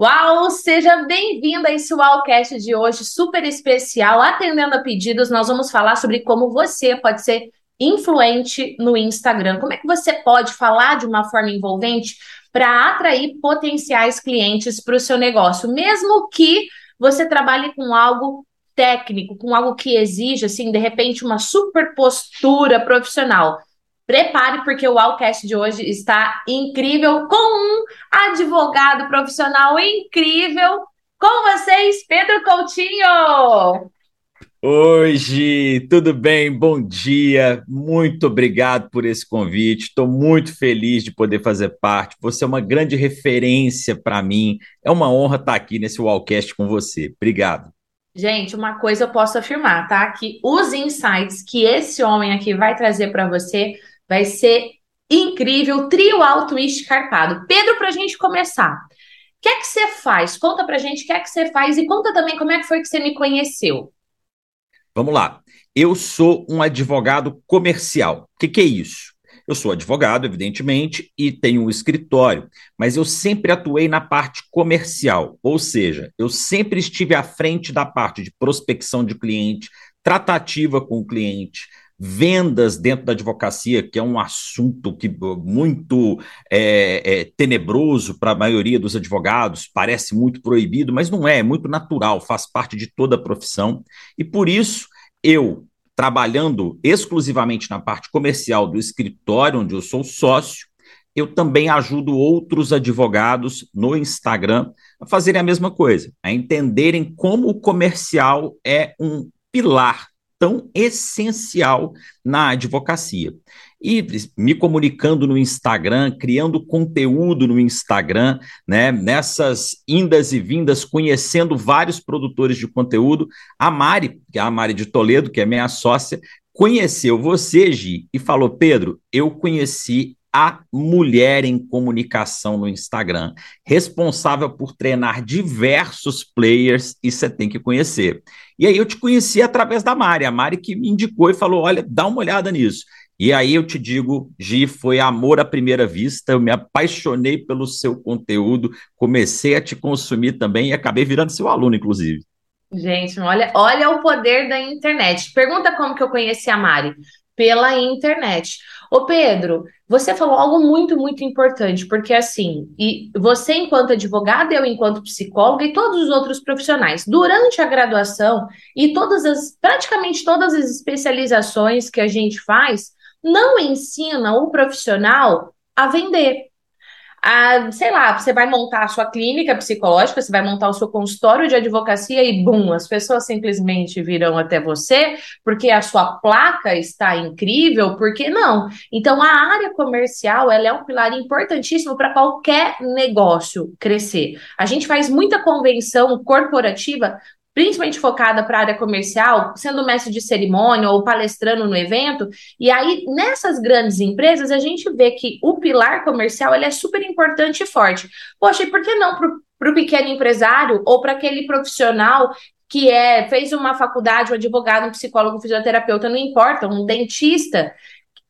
Uau, seja bem-vindo a esse Wowcast de hoje, super especial. Atendendo a pedidos, nós vamos falar sobre como você pode ser influente no Instagram. Como é que você pode falar de uma forma envolvente para atrair potenciais clientes para o seu negócio, mesmo que você trabalhe com algo técnico, com algo que exige, assim, de repente, uma super postura profissional. Prepare, porque o Allcast de hoje está incrível, com um advogado profissional incrível. Com vocês, Pedro Coutinho! Hoje, tudo bem? Bom dia, muito obrigado por esse convite. Estou muito feliz de poder fazer parte. Você é uma grande referência para mim. É uma honra estar aqui nesse Wallcast com você. Obrigado. Gente, uma coisa eu posso afirmar, tá? Que os insights que esse homem aqui vai trazer para você Vai ser incrível, trio alto e escarpado. Pedro, para a gente começar, o que é que você faz? Conta para a gente o que é que você faz e conta também como é que foi que você me conheceu. Vamos lá. Eu sou um advogado comercial. O que, que é isso? Eu sou advogado, evidentemente, e tenho um escritório, mas eu sempre atuei na parte comercial, ou seja, eu sempre estive à frente da parte de prospecção de cliente, tratativa com o cliente, vendas dentro da advocacia, que é um assunto que muito é, é, tenebroso para a maioria dos advogados, parece muito proibido, mas não é, é muito natural, faz parte de toda a profissão. E por isso, eu, trabalhando exclusivamente na parte comercial do escritório, onde eu sou sócio, eu também ajudo outros advogados no Instagram a fazerem a mesma coisa, a entenderem como o comercial é um pilar tão essencial na advocacia. E me comunicando no Instagram, criando conteúdo no Instagram, né, nessas indas e vindas, conhecendo vários produtores de conteúdo, a Mari, que é a Mari de Toledo, que é minha sócia, conheceu você, Gi, e falou: Pedro, eu conheci a mulher em comunicação no Instagram, responsável por treinar diversos players, e você tem que conhecer. E aí eu te conheci através da Mari, a Mari que me indicou e falou: olha, dá uma olhada nisso. E aí eu te digo, Gi, foi amor à primeira vista, eu me apaixonei pelo seu conteúdo, comecei a te consumir também e acabei virando seu aluno, inclusive. Gente, olha, olha o poder da internet. Pergunta como que eu conheci a Mari. Pela internet. Ô Pedro, você falou algo muito, muito importante, porque assim, e você enquanto advogado, eu enquanto psicóloga e todos os outros profissionais, durante a graduação e todas as, praticamente todas as especializações que a gente faz, não ensina o profissional a vender a, sei lá, você vai montar a sua clínica psicológica, você vai montar o seu consultório de advocacia e, bum, as pessoas simplesmente virão até você porque a sua placa está incrível, porque não. Então, a área comercial, ela é um pilar importantíssimo para qualquer negócio crescer. A gente faz muita convenção corporativa principalmente focada para a área comercial, sendo mestre de cerimônia ou palestrando no evento. E aí, nessas grandes empresas, a gente vê que o pilar comercial ele é super importante e forte. Poxa, e por que não para o pequeno empresário ou para aquele profissional que é fez uma faculdade, um advogado, um psicólogo, um fisioterapeuta, não importa, um dentista,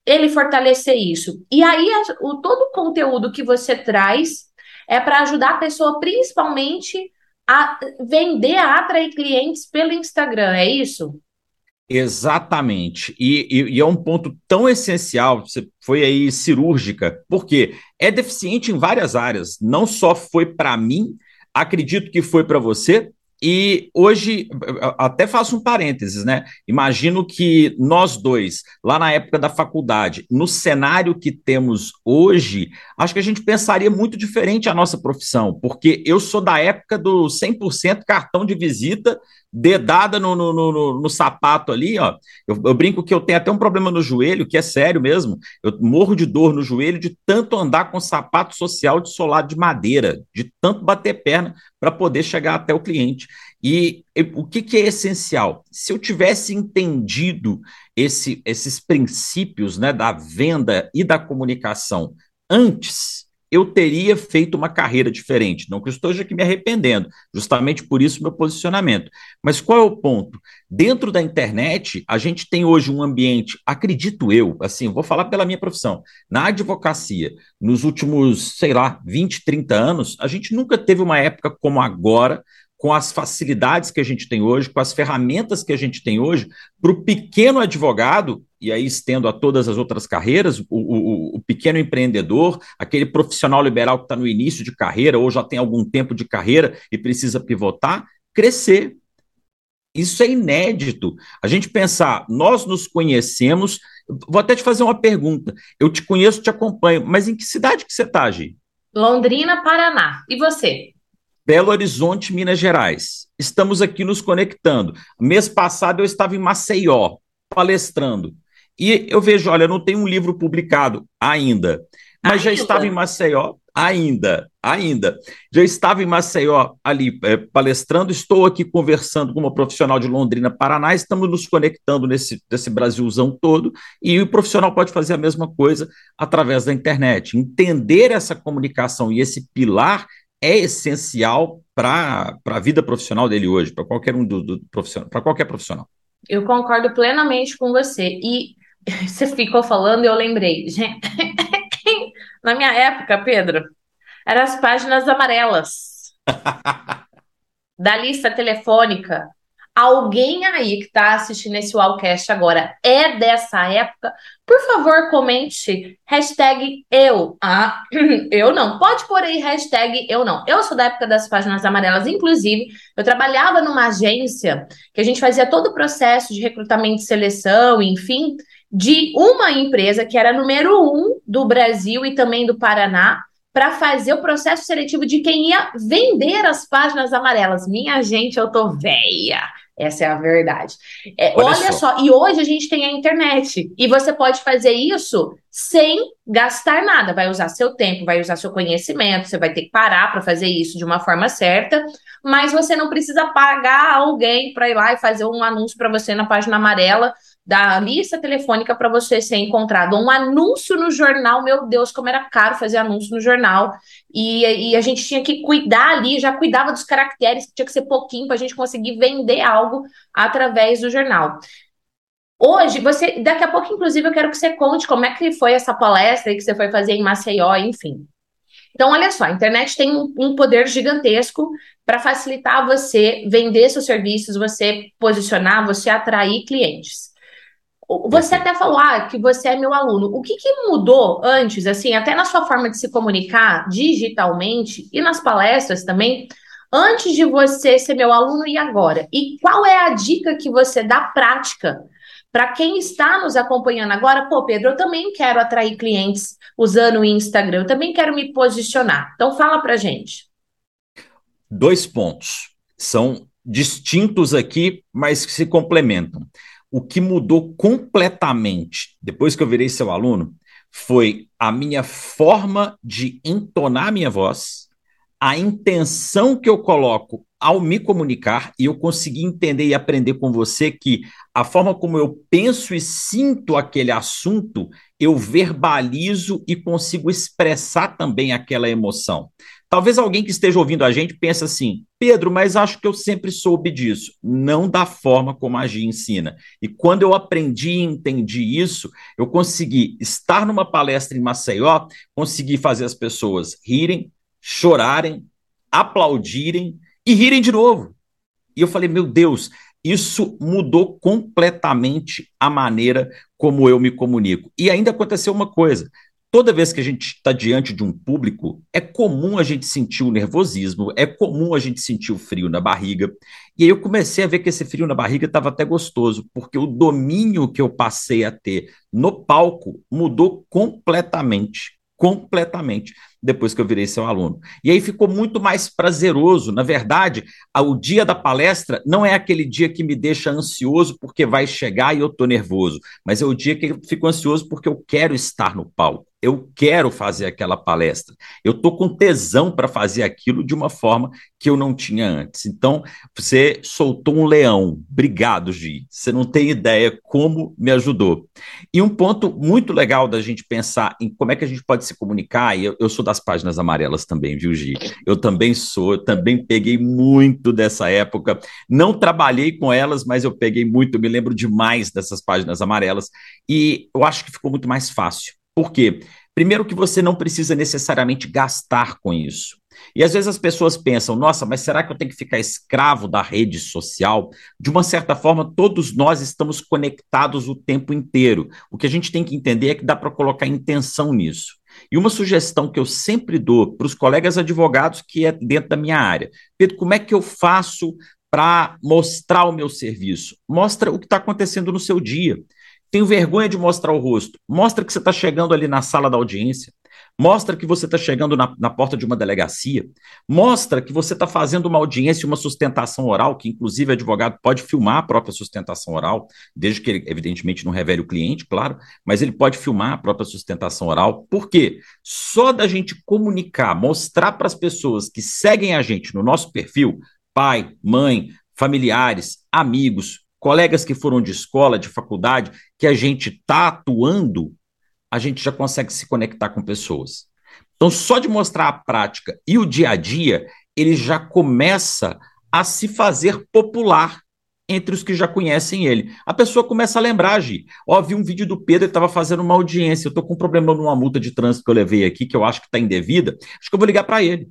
ele fortalecer isso. E aí, o, todo o conteúdo que você traz é para ajudar a pessoa, principalmente a vender, a atrair clientes pelo Instagram, é isso? Exatamente. E, e, e, é um ponto tão essencial, você foi aí cirúrgica, porque é deficiente em várias áreas. Não só foi para mim, acredito que foi para você, e hoje, até faço um parênteses, né? Imagino que nós dois, lá na época da faculdade, no cenário que temos hoje, acho que a gente pensaria muito diferente a nossa profissão, porque eu sou da época do 100% cartão de visita dedada no, no, no, no, sapato ali, ó. Eu, eu, brinco que eu tenho até um problema no joelho, que é sério mesmo. Eu morro de dor no joelho de tanto andar com sapato social de solado de madeira, de tanto bater perna para poder chegar até o cliente. E, e o que, que, é essencial? Se eu tivesse entendido esse, esses princípios né, da venda e da comunicação antes, eu teria feito uma carreira diferente. Não que eu esteja aqui me arrependendo, justamente por isso meu posicionamento. Mas qual é o ponto? Dentro da internet, a gente tem hoje um ambiente, acredito eu, assim, vou falar pela minha profissão, na advocacia, nos últimos, sei lá, 20, 30 anos, a gente nunca teve uma época como agora, com as facilidades que a gente tem hoje, com as ferramentas que a gente tem hoje, para o pequeno advogado, e aí estendo a todas as outras carreiras, o, o, o pequeno empreendedor, aquele profissional liberal que está no início de carreira ou já tem algum tempo de carreira e precisa pivotar, crescer. Isso é inédito. A gente pensar, nós nos conhecemos. Vou até te fazer uma pergunta. Eu te conheço, te acompanho, mas em que cidade que você está, Gi? Londrina, Paraná. E você? Belo Horizonte, Minas Gerais. Estamos aqui nos conectando. Mês passado eu estava em Maceió, palestrando. E eu vejo, olha, não tem um livro publicado ainda, mas ainda? já estava em Maceió, ainda, ainda. Já estava em Maceió ali é, palestrando, estou aqui conversando com uma profissional de Londrina, Paraná, estamos nos conectando nesse, nesse Brasilzão todo, e o profissional pode fazer a mesma coisa através da internet. Entender essa comunicação e esse pilar é essencial para a vida profissional dele hoje, para qualquer um do, do profissional, para qualquer profissional. Eu concordo plenamente com você. E você ficou falando, eu lembrei. Gente, na minha época, Pedro, eram as páginas amarelas da lista telefônica alguém aí que está assistindo esse Wallcast agora é dessa época, por favor, comente hashtag eu. Ah, eu não. Pode pôr aí hashtag eu não. Eu sou da época das páginas amarelas. Inclusive, eu trabalhava numa agência que a gente fazia todo o processo de recrutamento e seleção, enfim, de uma empresa que era número um do Brasil e também do Paraná, para fazer o processo seletivo de quem ia vender as páginas amarelas. Minha gente, eu tô velha. Essa é a verdade. É, olha, olha só. só. e hoje a gente tem a internet. E você pode fazer isso sem gastar nada. Vai usar seu tempo, vai usar seu conhecimento, você vai ter que parar para fazer isso de uma forma certa, mas você não precisa pagar alguém para ir lá e fazer um anúncio para você na página amarela da lista telefônica para você ser encontrado. Um anúncio no jornal, meu Deus, como era caro fazer anúncio no jornal. E, e a gente tinha que cuidar ali, já cuidava dos caracteres, tinha que ser pouquinho para a gente conseguir vender algo através do jornal. Hoje, você, daqui a pouco, inclusive, eu quero que você conte como é que foi essa palestra que você foi fazer em Maceió, enfim. Então, olha só, a internet tem um poder gigantesco para facilitar você vender seus serviços, você posicionar, você atrair clientes. Você até falou ah, que você é meu aluno. O que, que, mudou antes, assim, até na sua forma de se comunicar digitalmente e nas palestras também, antes de você ser meu aluno e agora? E qual é a dica que você dá prática para quem está nos acompanhando agora? Pô, Pedro, eu também quero atrair clientes usando o Instagram, eu também quero me posicionar. Então, fala para gente. Dois pontos. São distintos aqui, mas que se complementam o que mudou completamente depois que eu virei seu aluno foi a minha forma de entonar minha voz, a intenção que eu coloco ao me comunicar e eu consegui entender e aprender com você que a forma como eu penso e sinto aquele assunto, eu verbalizo e consigo expressar também aquela emoção. Talvez alguém que esteja ouvindo a gente pense assim, Pedro, mas acho que eu sempre soube disso. Não da forma como a Gi ensina. E quando eu aprendi e entendi isso, eu consegui estar numa palestra em Maceió, consegui fazer as pessoas rirem, chorarem, aplaudirem e rirem de novo. E eu falei, meu Deus, isso mudou completamente a maneira como eu me comunico. E ainda aconteceu uma coisa: toda vez que a gente está diante de um público, é comum a gente sentir o nervosismo, é comum a gente sentir o frio na barriga. E aí eu comecei a ver que esse frio na barriga estava até gostoso, porque o domínio que eu passei a ter no palco mudou completamente. Completamente depois que eu virei seu aluno. E aí ficou muito mais prazeroso. Na verdade, o dia da palestra não é aquele dia que me deixa ansioso porque vai chegar e eu estou nervoso, mas é o dia que eu fico ansioso porque eu quero estar no palco eu quero fazer aquela palestra. Eu estou com tesão para fazer aquilo de uma forma que eu não tinha antes. Então, você soltou um leão. Obrigado, Gi. Você não tem ideia como me ajudou. E um ponto muito legal da gente pensar em como é que a gente pode se comunicar, e eu, eu sou da das páginas amarelas também, viu, Gi? Eu também sou, eu também peguei muito dessa época. Não trabalhei com elas, mas eu peguei muito, eu me lembro demais dessas páginas amarelas. E eu acho que ficou muito mais fácil. Por quê? Primeiro que você não precisa necessariamente gastar com isso. E às vezes as pessoas pensam, nossa, mas será que eu tenho que ficar escravo da rede social? De uma certa forma, todos nós estamos conectados o tempo inteiro. O que a gente tem que entender é que dá para colocar intenção nisso. E uma sugestão que eu sempre dou para os colegas advogados, que é dentro da minha área: Pedro, como é que eu faço para mostrar o meu serviço? Mostra o que está acontecendo no seu dia. Tenho vergonha de mostrar o rosto. Mostra que você está chegando ali na sala da audiência. Mostra que você está chegando na, na, porta de uma delegacia. Mostra que você está fazendo uma audiência, uma sustentação oral, que inclusive o advogado pode filmar a própria sustentação oral, desde que ele, evidentemente, não revele o cliente, claro, mas ele pode filmar a própria sustentação oral. Por quê? Só da gente comunicar, mostrar para as pessoas que seguem a gente no nosso perfil, pai, mãe, familiares, amigos, colegas que foram de escola, de faculdade, que a gente está atuando, a gente já consegue se conectar com pessoas. Então, só de mostrar a prática e o dia a dia, ele já começa a se fazer popular entre os que já conhecem ele. A pessoa começa a lembrar, Gi. Ó, vi um vídeo do Pedro, ele estava fazendo uma audiência. Eu estou com um problema numa multa de trânsito que eu levei aqui, que eu acho que está indevida. Acho que eu vou ligar para ele.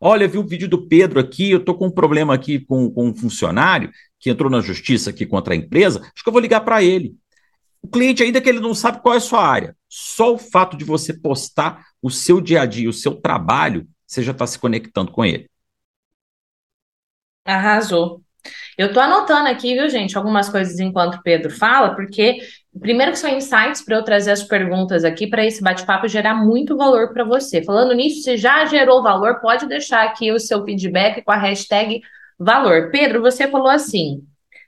Olha, vi um vídeo do Pedro aqui, eu estou com um problema aqui com, com um funcionário que entrou na justiça aqui contra a empresa. Acho que eu vou ligar para ele. O cliente, ainda que ele não sabe qual é a sua área, só o fato de você postar o seu dia a dia, o seu trabalho, você já está se conectando com ele. Arrasou. Eu estou anotando aqui, viu, gente, algumas coisas enquanto o Pedro fala, porque primeiro que são insights para eu trazer as perguntas aqui para esse bate-papo gerar muito valor para você. Falando nisso, se já gerou valor, pode deixar aqui o seu feedback com a hashtag valor. Pedro, você falou assim: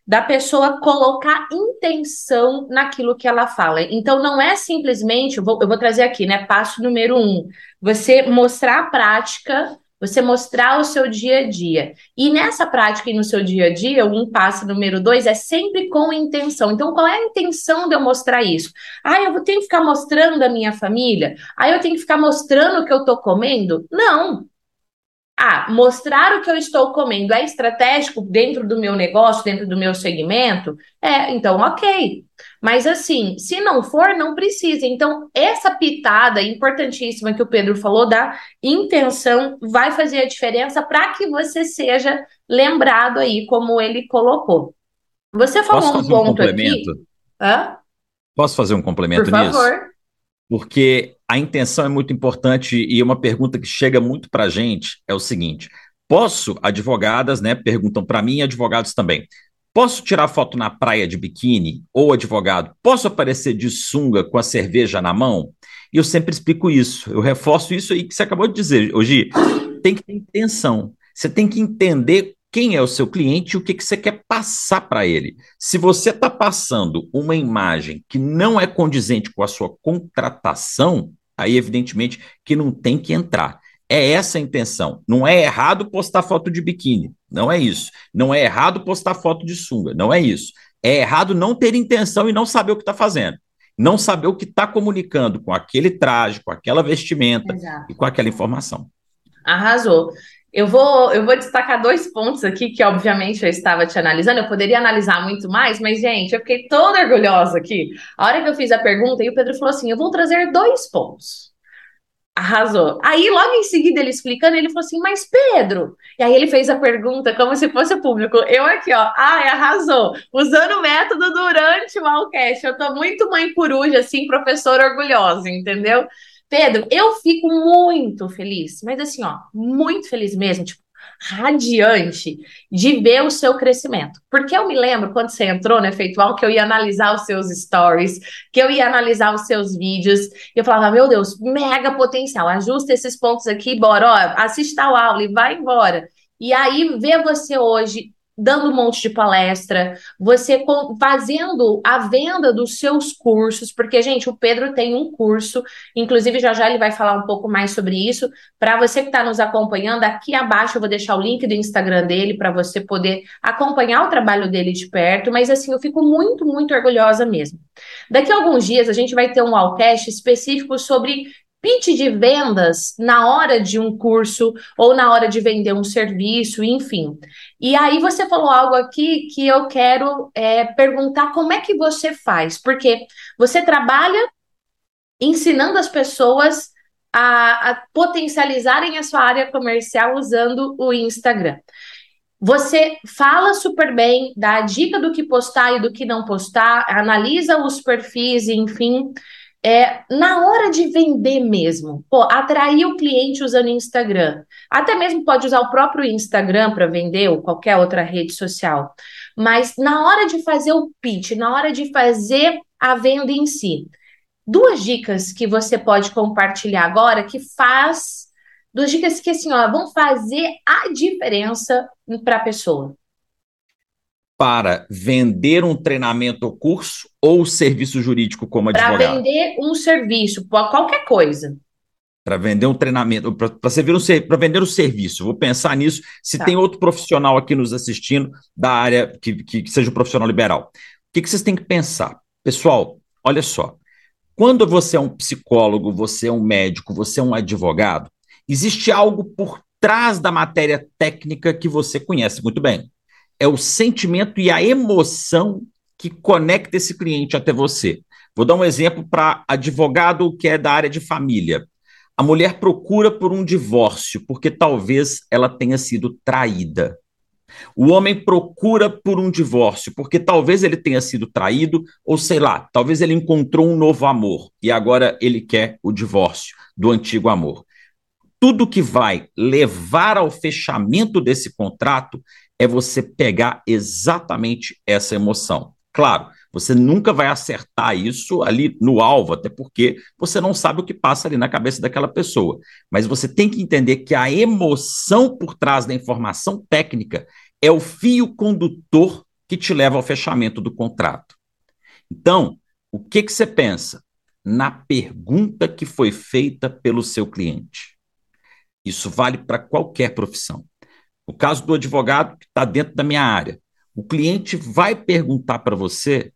da pessoa colocar intenção naquilo que ela fala. Então, não é simplesmente, eu vou, eu vou trazer aqui, né? Passo número um: você mostrar a prática, você mostrar o seu dia a dia. E nessa prática e no seu dia a dia, um passo número dois é sempre com intenção. Então, qual é a intenção de eu mostrar isso? Ah, eu tenho que ficar mostrando a minha família? Ah, eu tenho que ficar mostrando o que eu tô comendo? Não. Ah, mostrar o que eu estou comendo é estratégico dentro do meu negócio, dentro do meu segmento? É, então, ok. Mas assim, se não for, não precisa. Então, essa pitada importantíssima que o Pedro falou da intenção vai fazer a diferença para que você seja lembrado aí, como ele colocou. Você falou um ponto um aqui. Hã? Posso fazer um complemento Por nisso? Por favor porque a intenção é muito importante e uma pergunta que chega muito para a gente é o seguinte: posso, advogadas, né, perguntam para mim advogados também, posso tirar foto na praia de biquíni? Ou advogado, posso aparecer de sunga com a cerveja na mão? E eu sempre explico isso, eu reforço isso aí que você acabou de dizer, hoje tem que ter intenção. Você tem que entender quem é o seu cliente e o que, que você quer passar para ele. Se você está passando uma imagem que não é condizente com a sua contratação, aí evidentemente que não tem que entrar. É essa a intenção. Não é errado postar foto de biquíni. Não é isso. Não é errado postar foto de sunga. Não é isso. É errado não ter intenção e não saber o que está fazendo. Não saber o que está comunicando com aquele traje, com aquela vestimenta Exato. e com aquela informação. Arrasou. Eu vou, eu vou destacar dois pontos aqui que, obviamente, eu estava te analisando. Eu poderia analisar muito mais, mas, gente, eu fiquei toda orgulhosa aqui. A hora que eu fiz a pergunta, e o Pedro falou assim: eu vou trazer dois pontos. Arrasou. Aí, logo em seguida, ele explicando, ele falou assim: Mas Pedro. E aí, ele fez a pergunta como se fosse público. Eu aqui, ó. Ai, arrasou. Usando o método durante o Alcast. Eu tô muito mãe coruja, assim, professora orgulhosa, entendeu? Pedro, eu fico muito feliz, mas assim, ó, muito feliz mesmo, tipo, radiante de ver o seu crescimento. Porque eu me lembro quando você entrou no Efeitual que eu ia analisar os seus stories, que eu ia analisar os seus vídeos, e eu falava, meu Deus, mega potencial, ajusta esses pontos aqui, bora, ó, assista a aula e vai embora. E aí, ver você hoje dando um monte de palestra, você fazendo a venda dos seus cursos, porque, gente, o Pedro tem um curso, inclusive já já ele vai falar um pouco mais sobre isso. Para você que está nos acompanhando, aqui abaixo eu vou deixar o link do Instagram dele para você poder acompanhar o trabalho dele de perto, mas assim, eu fico muito, muito orgulhosa mesmo. Daqui a alguns dias a gente vai ter um Allcast específico sobre pitch de vendas na hora de um curso ou na hora de vender um serviço, enfim. E aí você falou algo aqui que eu quero é, perguntar como é que você faz, porque você trabalha ensinando as pessoas a, a potencializarem a sua área comercial usando o Instagram. Você fala super bem, dá a dica do que postar e do que não postar, analisa os perfis, enfim. É, na hora de vender mesmo, pô, atrair o cliente usando Instagram. Até mesmo pode usar o próprio Instagram para vender ou qualquer outra rede social. Mas na hora de fazer o pitch, na hora de fazer a venda em si, duas dicas que você pode compartilhar agora que faz duas dicas que assim, ó, vão fazer a diferença para a pessoa. Para vender um treinamento ou curso ou serviço jurídico como advogado? Para vender um serviço, qualquer coisa. Para vender um treinamento, para um, vender o um serviço. Vou pensar nisso. Se tá. tem outro profissional aqui nos assistindo da área que, que, que seja um profissional liberal. O que, que vocês têm que pensar? Pessoal, olha só. Quando você é um psicólogo, você é um médico, você é um advogado, existe algo por trás da matéria técnica que você conhece muito bem. É o sentimento e a emoção que conecta esse cliente até você. Vou dar um exemplo para advogado que é da área de família. A mulher procura por um divórcio porque talvez ela tenha sido traída. O homem procura por um divórcio porque talvez ele tenha sido traído, ou sei lá, talvez ele encontrou um novo amor e agora ele quer o divórcio do antigo amor tudo que vai levar ao fechamento desse contrato é você pegar exatamente essa emoção. Claro, você nunca vai acertar isso ali no alvo, até porque você não sabe o que passa ali na cabeça daquela pessoa. Mas você tem que entender que a emoção por trás da informação técnica é o fio condutor que te leva ao fechamento do contrato. Então, o que, que você pensa? Na pergunta que foi feita pelo seu cliente. Isso vale para qualquer profissão. No caso do advogado, que está dentro da minha área, o cliente vai perguntar para você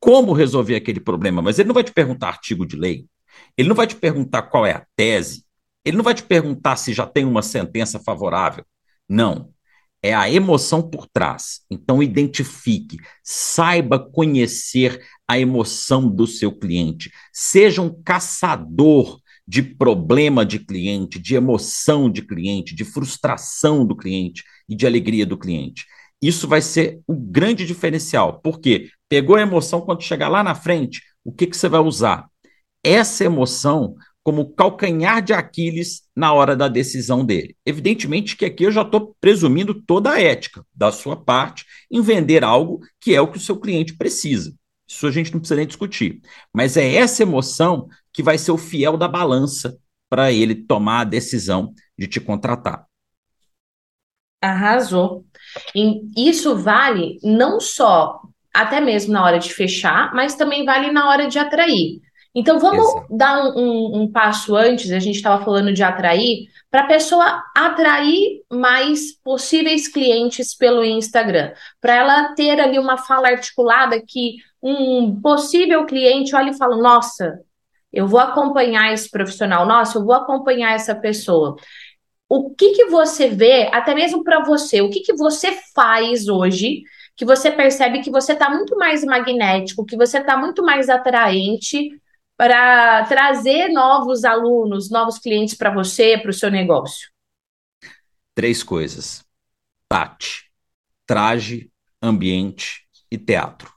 como resolver aquele problema, mas ele não vai te perguntar artigo de lei, ele não vai te perguntar qual é a tese, ele não vai te perguntar se já tem uma sentença favorável. Não. É a emoção por trás. Então, identifique, saiba conhecer a emoção do seu cliente. Seja um caçador de problema de cliente, de emoção de cliente, de frustração do cliente e de alegria do cliente. Isso vai ser o grande diferencial, porque pegou a emoção quando chegar lá na frente, o que, que você vai usar? Essa emoção como calcanhar de Aquiles na hora da decisão dele. Evidentemente que aqui eu já estou presumindo toda a ética da sua parte em vender algo que é o que o seu cliente precisa. Isso a gente não precisa nem discutir. Mas é essa emoção que vai ser o fiel da balança para ele tomar a decisão de te contratar. Arrasou. E isso vale não só até mesmo na hora de fechar, mas também vale na hora de atrair. Então vamos Exato. dar um, um, um, passo antes, a gente estava falando de atrair, para a pessoa atrair mais possíveis clientes pelo Instagram, para ela ter ali uma fala articulada que um possível cliente olha e fala: Nossa, eu vou acompanhar esse profissional, nossa, eu vou acompanhar essa pessoa. O que, que você vê, até mesmo para você, o que, que você faz hoje que você percebe que você está muito mais magnético, que você está muito mais atraente para trazer novos alunos, novos clientes para você, para o seu negócio? Três coisas: Tati, traje, ambiente e teatro.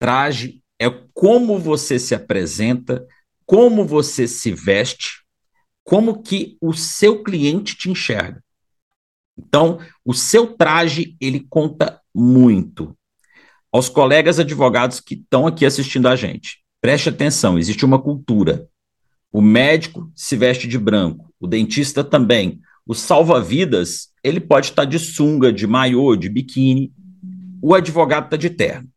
Traje é como você se apresenta, como você se veste, como que o seu cliente te enxerga. Então, o seu traje, ele conta muito. Aos colegas advogados que estão aqui assistindo a gente, preste atenção, existe uma cultura. O médico se veste de branco, o dentista também. O salva-vidas, ele pode estar de sunga, de maiô, de biquíni. O advogado está de terno.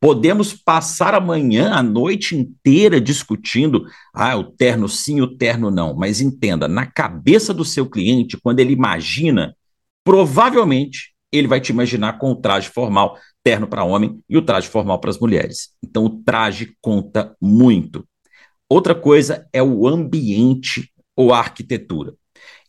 Podemos passar a manhã, a noite inteira discutindo, ah, o terno sim, o terno não. Mas entenda, na cabeça do seu cliente, quando ele imagina, provavelmente ele vai te imaginar com o traje formal, terno para homem e o traje formal para as mulheres. Então o traje conta muito. Outra coisa é o ambiente ou a arquitetura.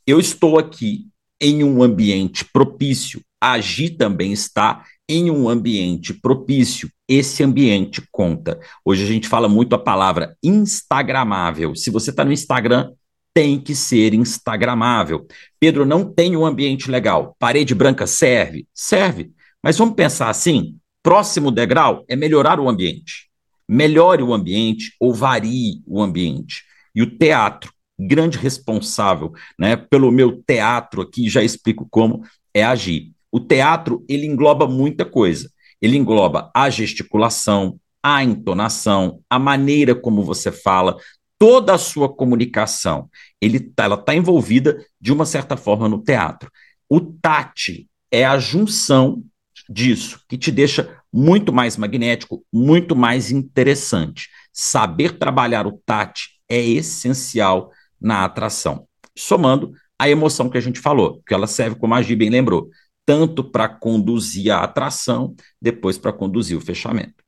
Eu estou aqui em um ambiente propício, a Gi também está em um ambiente propício. Esse ambiente conta. Hoje a gente fala muito a palavra instagramável. Se você está no Instagram, tem que ser instagramável. Pedro, não tem um ambiente legal. Parede branca serve? Serve. Mas vamos pensar assim: próximo degrau é melhorar o ambiente. Melhore o ambiente ou varie o ambiente. E o teatro, grande responsável né, pelo meu teatro aqui, já explico como, é agir. O teatro, ele engloba muita coisa. Ele engloba a gesticulação, a entonação, a maneira como você fala, toda a sua comunicação. Ele, tá, ela está envolvida, de uma certa forma, no teatro. O tate é a junção disso, que te deixa muito mais magnético, muito mais interessante. Saber trabalhar o tate é essencial na atração. Somando a emoção que a gente falou, que ela serve, como a Gi bem lembrou, tanto para conduzir a atração, depois para conduzir o fechamento.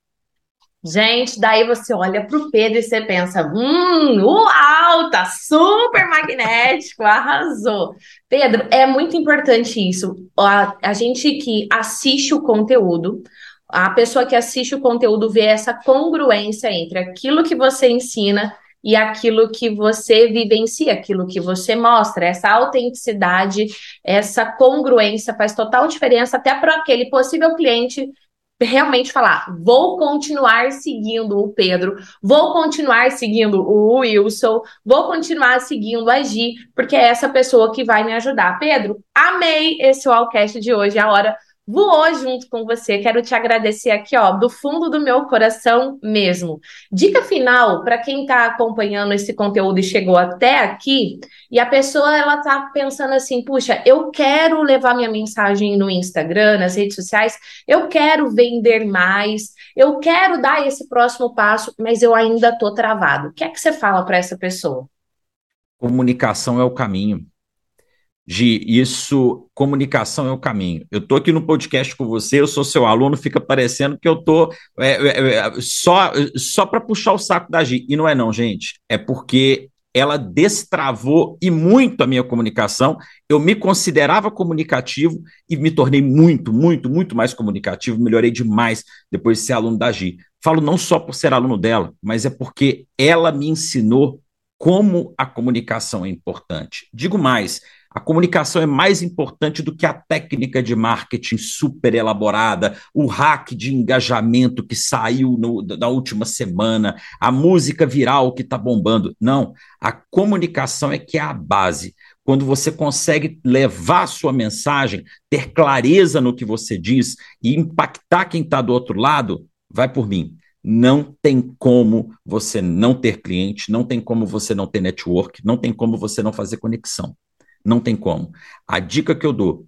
Gente, daí você olha para o Pedro e você pensa: hum, uau, tá super magnético, arrasou. Pedro, é muito importante isso. A, a gente que assiste o conteúdo, a pessoa que assiste o conteúdo vê essa congruência entre aquilo que você ensina e aquilo que você vivencia, aquilo que você mostra. Essa autenticidade, essa congruência faz total diferença até para aquele possível cliente realmente falar: vou continuar seguindo o Pedro, vou continuar seguindo o Wilson, vou continuar seguindo a Gi, porque é essa pessoa que vai me ajudar. Pedro, amei esse Wallcast de hoje, a hora voou junto com você. Quero te agradecer aqui, ó, do fundo do meu coração mesmo. Dica final para quem está acompanhando esse conteúdo e chegou até aqui, e a pessoa ela tá pensando assim, puxa, eu quero levar minha mensagem no Instagram, nas redes sociais, eu quero vender mais, eu quero dar esse próximo passo, mas eu ainda tô travado. O que é que você fala para essa pessoa? Comunicação é o caminho de isso, comunicação é o caminho. Eu estou aqui no podcast com você, eu sou seu aluno, fica parecendo que eu estou é, é, é, só, só para puxar o saco da Gi. E não é não, gente. É porque ela destravou e muito a minha comunicação. Eu me considerava comunicativo e me tornei muito, muito, muito mais comunicativo. Melhorei demais depois de ser aluno da Gi. Falo não só por ser aluno dela, mas é porque ela me ensinou como a comunicação é importante. Digo mais, a comunicação é mais importante do que a técnica de marketing super elaborada, o hack de engajamento que saiu no, na última semana, a música viral que está bombando. Não, a comunicação é que é a base. Quando você consegue levar a sua mensagem, ter clareza no que você diz e impactar quem está do outro lado, vai por mim. Não tem como você não ter cliente, não tem como você não ter network, não tem como você não fazer conexão. Não tem como. A dica que eu dou: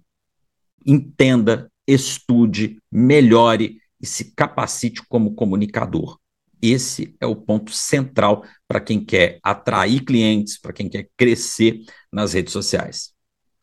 entenda, estude, melhore e se capacite como comunicador. Esse é o ponto central para quem quer atrair clientes, para quem quer crescer nas redes sociais.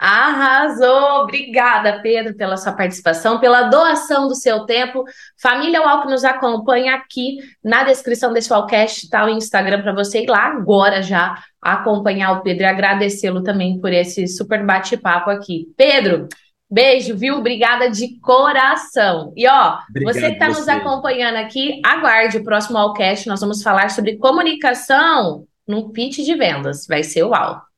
Arrasou! Obrigada, Pedro, pela sua participação, pela doação do seu tempo. Família UAL que nos acompanha aqui na descrição desse Wallcast está o Instagram para você ir lá agora já acompanhar o Pedro e agradecê-lo também por esse super bate-papo aqui. Pedro, beijo, viu? Obrigada de coração. E ó, Obrigado você que está nos acompanhando aqui, aguarde o próximo Wallcast. Nós vamos falar sobre comunicação num pitch de vendas. Vai ser uau!